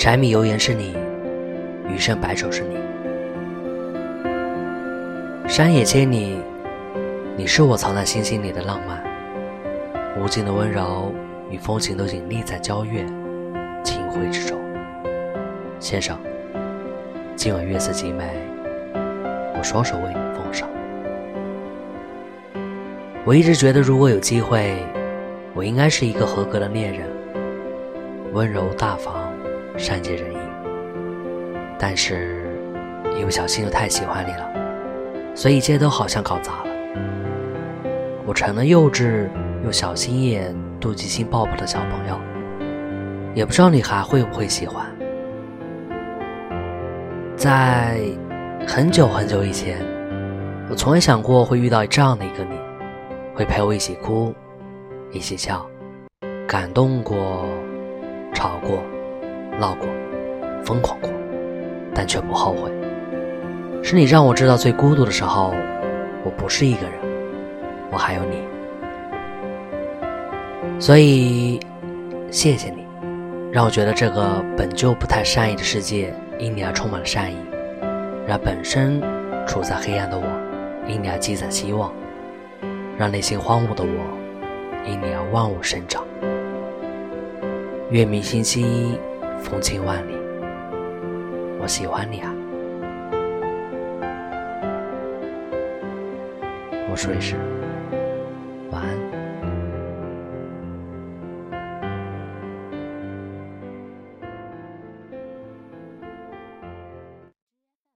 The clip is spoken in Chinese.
柴米油盐是你，余生白首是你。山野千里，你是我藏在星星里的浪漫，无尽的温柔与风情都隐匿在皎月、清辉之中。先生，今晚月色极美，我双手为你奉上。我一直觉得，如果有机会，我应该是一个合格的恋人，温柔大方。善解人意，但是一不小心又太喜欢你了，所以一切都好像搞砸了。我成了幼稚又小心眼、妒忌心爆棚的小朋友，也不知道你还会不会喜欢。在很久很久以前，我从未想过会遇到这样的一个你，会陪我一起哭，一起笑，感动过，吵过。闹过，疯狂过，但却不后悔。是你让我知道，最孤独的时候，我不是一个人，我还有你。所以，谢谢你，让我觉得这个本就不太善意的世界，因你而充满了善意；让本身处在黑暗的我，因你而积攒希望；让内心荒芜的我，因你而万物生长。月明星稀。风情万里，我喜欢你啊！我睡了，晚安。